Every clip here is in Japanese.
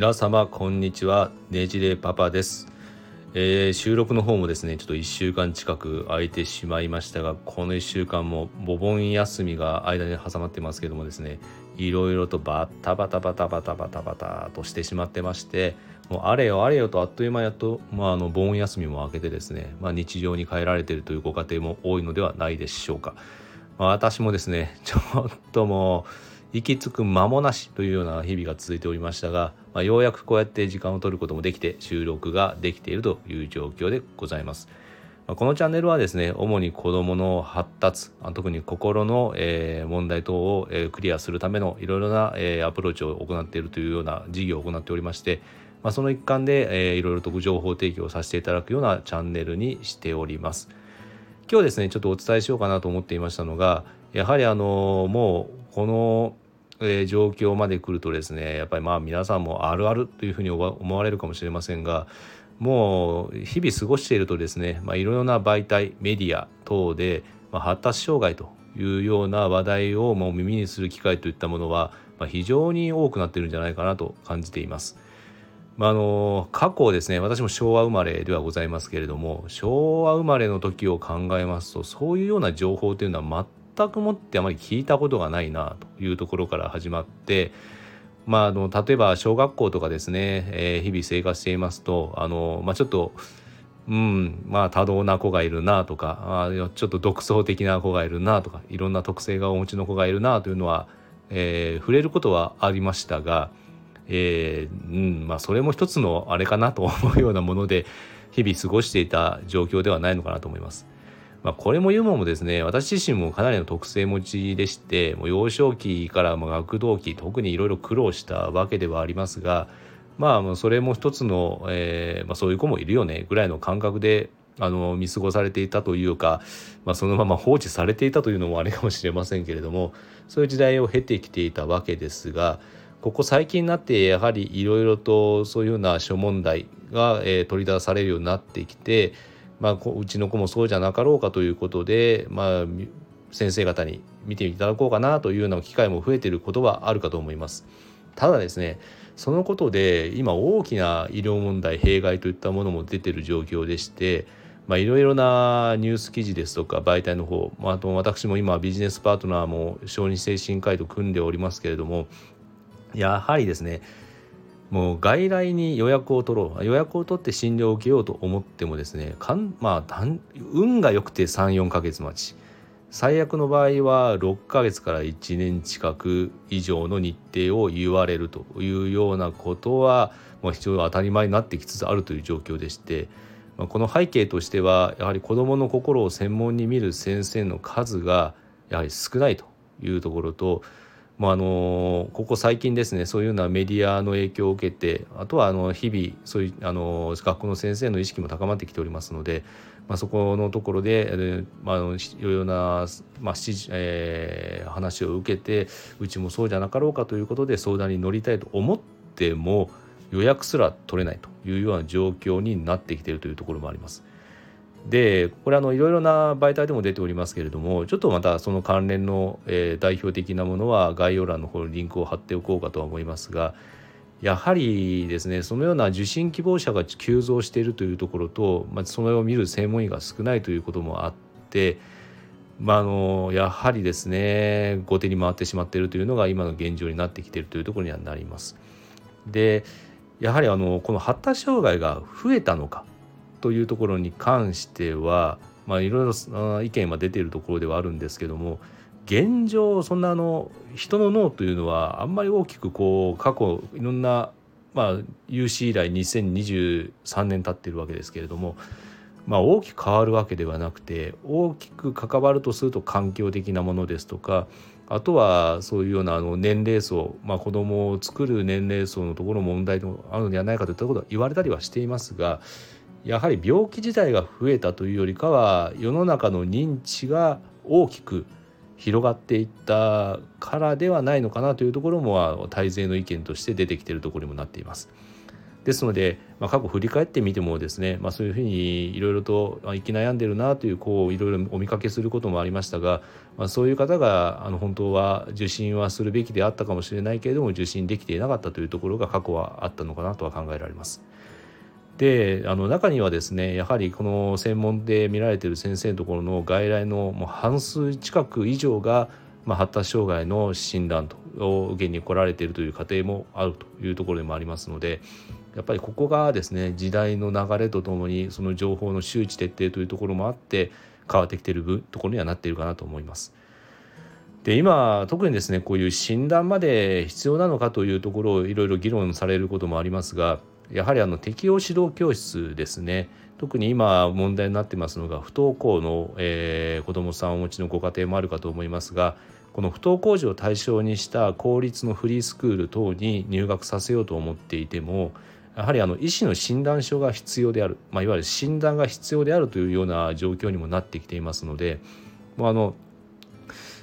皆様こんにちは。ねじれパパです、えー、収録の方もですねちょっと1週間近く空いてしまいましたがこの1週間もお盆休みが間に挟まってますけどもですねいろいろとバタバタバタバタバタバタとしてしまってましてもうあれよあれよとあっという間やっと、まあ、あの盆休みも明けてですね、まあ、日常に変えられているというご家庭も多いのではないでしょうか、まあ、私もですねちょっともう行き着く間もなしというような日々が続いておりましたが、まあ、ようやくこうやって時間を取ることもできて収録ができているという状況でございます。まあ、このチャンネルはですね主に子どもの発達特に心の、問題等を、クリアするためのいろいろな、アプローチを行っているというような事業を行っておりまして、まあ、その一環で、いろいろと情報提供させていただくようなチャンネルにしております。今日ですねちょっとお伝えしようかなと思っていましたのがやはりあのもうこのえー、状況まで来るとですねやっぱりまあ皆さんもあるあるというふうに思われるかもしれませんがもう日々過ごしているとですね、まあ、いろいろな媒体メディア等で、まあ、発達障害というような話題をもう耳にする機会といったものは、まあ、非常に多くなっているんじゃないかなと感じています。まあ、あの過去ですね私も昭和生まれではございますけれども昭和生まれの時を考えますとそういうような情報というのは全くもってあまり聞いたことがないなというところから始まってまあ、あの例えば小学校とかですね、えー、日々生活していますとあの、まあ、ちょっとうんまあ多動な子がいるなとかあちょっと独創的な子がいるなとかいろんな特性がお持ちの子がいるなというのは、えー、触れることはありましたが、えーうんまあ、それも一つのあれかなと思うようなもので日々過ごしていた状況ではないのかなと思います。まあ、これも言うのもですね私自身もかなりの特性持ちでしてもう幼少期から学童期特にいろいろ苦労したわけではありますがまあそれも一つの、えー、まあ、そういう子もいるよねぐらいの感覚であの見過ごされていたというか、まあ、そのまま放置されていたというのもあれかもしれませんけれどもそういう時代を経てきていたわけですがここ最近になってやはりいろいろとそういうような諸問題が、えー、取り出されるようになってきてまあ、うちの子もそうじゃなかろうかということで、まあ、先生方に見ていただこうかなというような機会も増えていることはあるかと思います。ただですねそのことで今大きな医療問題弊害といったものも出ている状況でしていろいろなニュース記事ですとか媒体の方、ま、あと私も今ビジネスパートナーも小児精神科医と組んでおりますけれどもやはりですねもう外来に予約を取ろう。予約を取って診療を受けようと思ってもですねかん、まあ、運が良くて34ヶ月待ち。最悪の場合は6ヶ月から1年近く以上の日程を言われるというようなことはもう非常に当たり前になってきつつあるという状況でして、まあ、この背景としてはやはり子どもの心を専門に見る先生の数がやはり少ないというところとまあ、のここ最近ですねそういうようなメディアの影響を受けてあとはあの日々そういうあの学校の先生の意識も高まってきておりますので、まあ、そこのところで、まあ、いろいろな、まあえー、話を受けてうちもそうじゃなかろうかということで相談に乗りたいと思っても予約すら取れないというような状況になってきているというところもあります。でこれあのいろいろな媒体でも出ておりますけれどもちょっとまたその関連の、え、代表的なものは概要欄の方にリンクを貼っておこうかとは思いますがやはりですねそのような受診希望者が急増しているというところと、まあ、それを見る専門医が少ないということもあって、まあ、あのやはりですね後手に回ってしまっているというのが今の現状になってきているというところにはなります。でやはりあのこの発達障害が増えたのかというところに関しては、まあ、いろいろ意見は出ているところではあるんですけども現状そんなあの人の脳というのはあんまり大きくこう過去いろんな、まあ、有史以来2023年経っているわけですけれども、まあ、大きく変わるわけではなくて大きく関わるとすると環境的なものですとかあとはそういうようなあの年齢層、まあ、子どもを作る年齢層のところ問題もあるのではないかといったことは言われたりはしていますがやはり病気自体が増えたというよりかは世の中の認知が大きく広がっていったからではないのかなというところも大勢の意見として出てきているところにもなっています。ですので、まあ、過去振り返ってみてもですね、まあ、そういうふうにいろいろと生き悩んでるなというこういろいろお見かけすることもありましたが、まあ、そういう方があの本当は受診はするべきであったかもしれないけれども受診できていなかったというところが過去はあったのかなとは考えられます。であの中にはですねやはりこの専門で見られてる先生のところの外来のもう半数近く以上が、まあ、発達障害の診断とを受けに来られているという過程もあるというところでもありますのでやっぱりここがですね時代の流れとともにその情報の周知徹底というところもあって変わってきているところにはなっているかなと思います。で今特にですねこういう診断まで必要なのかというところをいろいろ議論されることもありますがやはりあの適応指導教室ですね。特に今問題になってますのが不登校の、えー、子どもさんをお持ちのご家庭もあるかと思いますがこの不登校児を対象にした公立のフリースクール等に入学させようと思っていてもやはりあの医師の診断書が必要である、まあ、いわゆる診断が必要であるというような状況にもなってきていますのでもうあの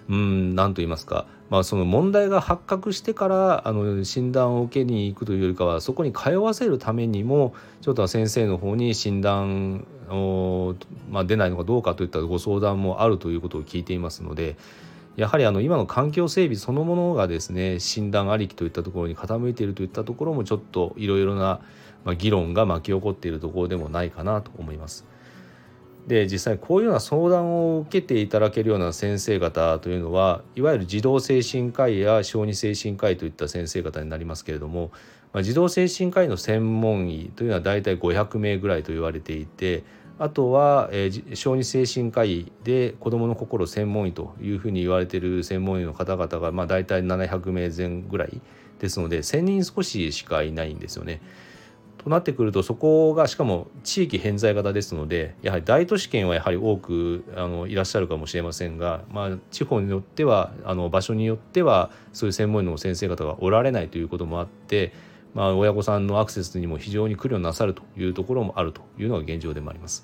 うん何と言いますか、まあ、その問題が発覚してからあの診断を受けに行くというよりかはそこに通わせるためにもちょっと先生の方に診断を、まあ、出ないのかどうかといったご相談もあるということを聞いていますのでやはりあの今の環境整備そのものがですね診断ありきといったところに傾いているといったところもちょっといろいろな議論が巻き起こっているところでもないかなと思います。で実際こういうような相談を受けていただけるような先生方というのはいわゆる児童精神科医や小児精神科医といった先生方になりますけれども、まあ、児童精神科医の専門医というのは大体500名ぐらいと言われていてあとは、えー、小児精神科医で子どもの心専門医というふうに言われている専門医の方々が、まあ、大体700名前ぐらいですので1,000人少ししかいないんですよね。となってくるとそこがしかも地域偏在型ですのでやはり大都市圏はやはり多くあのいらっしゃるかもしれませんが、まあ、地方によってはあの場所によってはそういう専門医の先生方がおられないということもあってまあ、親御さんのアクセスにも非常に苦慮なさるというところもあるというのが現状でもあります。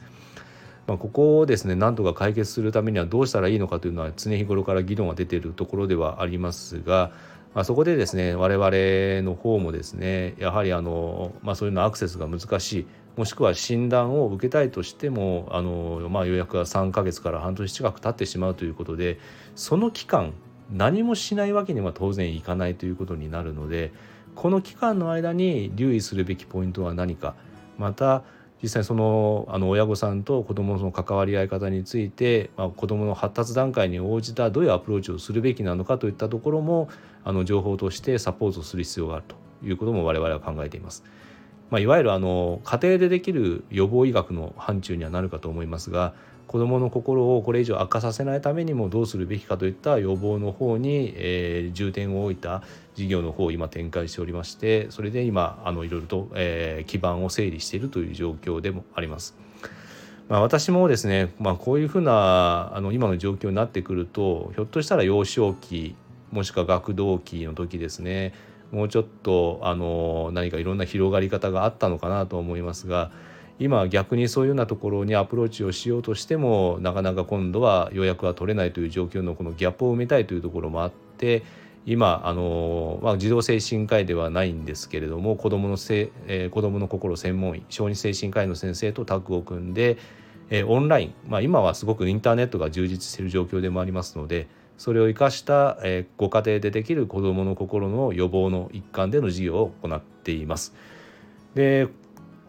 まあ、ここをですね何とか解決するためにはどうしたらいいのかというのは常日頃から議論が出ているところではありますが、まあ、そこでですね我々の方もですねやはりあの、まあ、そういうのアクセスが難しいもしくは診断を受けたいとしてもあの、まあ、予約が3ヶ月から半年近く経ってしまうということでその期間何もしないわけには当然いかないということになるのでこの期間の間に留意するべきポイントは何かまた実際そのあの親御さんと子どもの関わり合い方について、まあ、子どもの発達段階に応じたどういうアプローチをするべきなのかといったところもあの情報としてサポートする必要があるということも我々は考えています。まあ、いわゆるあの家庭でできる予防医学の範疇にはなるかと思いますが子どもの心をこれ以上悪化させないためにもどうするべきかといった予防の方に、えー、重点を置いた事業の方を今展開しておりましてそれで今あのいろいろと、えー、基盤を整理しているという状況でもあります。まあ、私もですね、まあ、こういうふうなあの今の状況になってくるとひょっとしたら幼少期もしくは学童期の時ですねもうちょっとあの何かいろんな広がり方があったのかなと思いますが今逆にそういうようなところにアプローチをしようとしてもなかなか今度は予約は取れないという状況のこのギャップを埋めたいというところもあって今あの、まあ、児童精神科医ではないんですけれども子どものせ、えー、子どもの心専門医小児精神科医の先生とタッグを組んで、えー、オンライン、まあ、今はすごくインターネットが充実している状況でもありますのでそれを生かした、えー、ご家庭でできる子どもの心の予防の一環での事業を行っています。で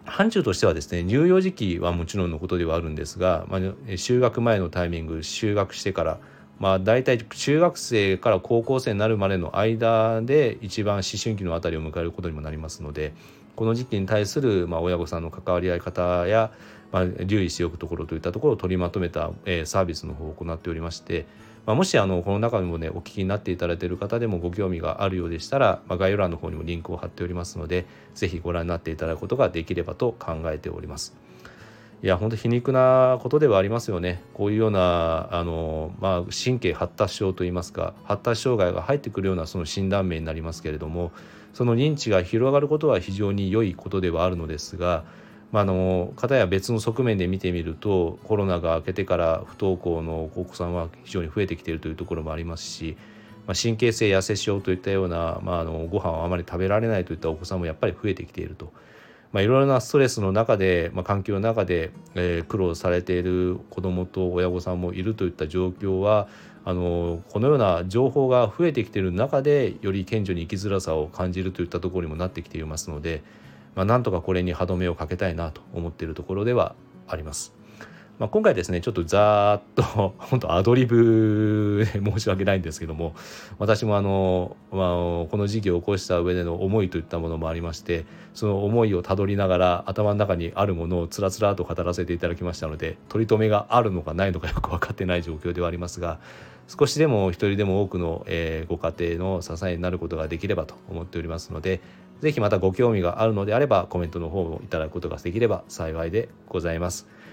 範疇としてはですね入幼時期はもちろんのことではあるんですが、まあ、就学前のタイミング就学してからまあ大体中学生から高校生になるまでの間で一番思春期のあたりを迎えることにもなりますのでこの時期に対するまあ親御さんの関わり合い方やまあ留意しておくところといったところを取りまとめたえサービスの方を行っておりましてまあ、もしあのこの中でもねお聞きになっていただいている方でもご興味があるようでしたら、まあ、概要欄の方にもリンクを貼っておりますので是非ご覧になっていただくことができればと考えております。いや本当皮肉なことではありますよねこういうようなあの、まあ、神経発達症といいますか発達障害が入ってくるようなその診断名になりますけれどもその認知が広がることは非常に良いことではあるのですがまあ、あの方や別の側面で見てみるとコロナが明けてから不登校のお子さんは非常に増えてきているというところもありますし、まあ、神経性痩せ症といったような、まあ、あのご飯をあまり食べられないといったお子さんもやっぱり増えてきていると。まあ、いろいろなストレスの中で、まあ、環境の中で、えー、苦労されている子どもと親御さんもいるといった状況はあのこのような情報が増えてきている中でより顕著に生きづらさを感じるといったところにもなってきていますので、まあ、なんとかこれに歯止めをかけたいなと思っているところではあります。まあ、今回ですねちょっとざーっと本当アドリブで申し訳ないんですけども私もあの、まあ、この事業を起こした上での思いといったものもありましてその思いをたどりながら頭の中にあるものをつらつらと語らせていただきましたので取り留めがあるのかないのかよく分かってない状況ではありますが少しでも一人でも多くの、え、ご家庭の支えになることができればと思っておりますので是非またご興味があるのであればコメントの方をいただくことができれば幸いでございます。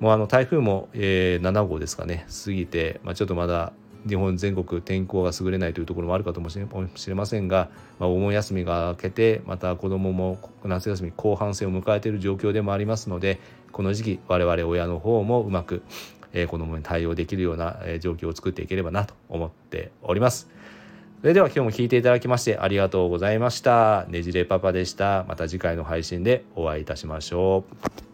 もうあの台風も、えー、7号ですかね過ぎて、まあ、ちょっとまだ日本全国天候が優れないというところもあるかともしれませんが、まあ、お盆休みが明けてまた子どもも夏休み後半戦を迎えている状況でもありますのでこの時期我々親の方もうまく、えー、子どもに対応できるような、えー、状況を作っていければなと思っております。それでは今日も聞いていただきましてありがとうございました。ねじれパパでした。また次回の配信でお会いいたしましょう。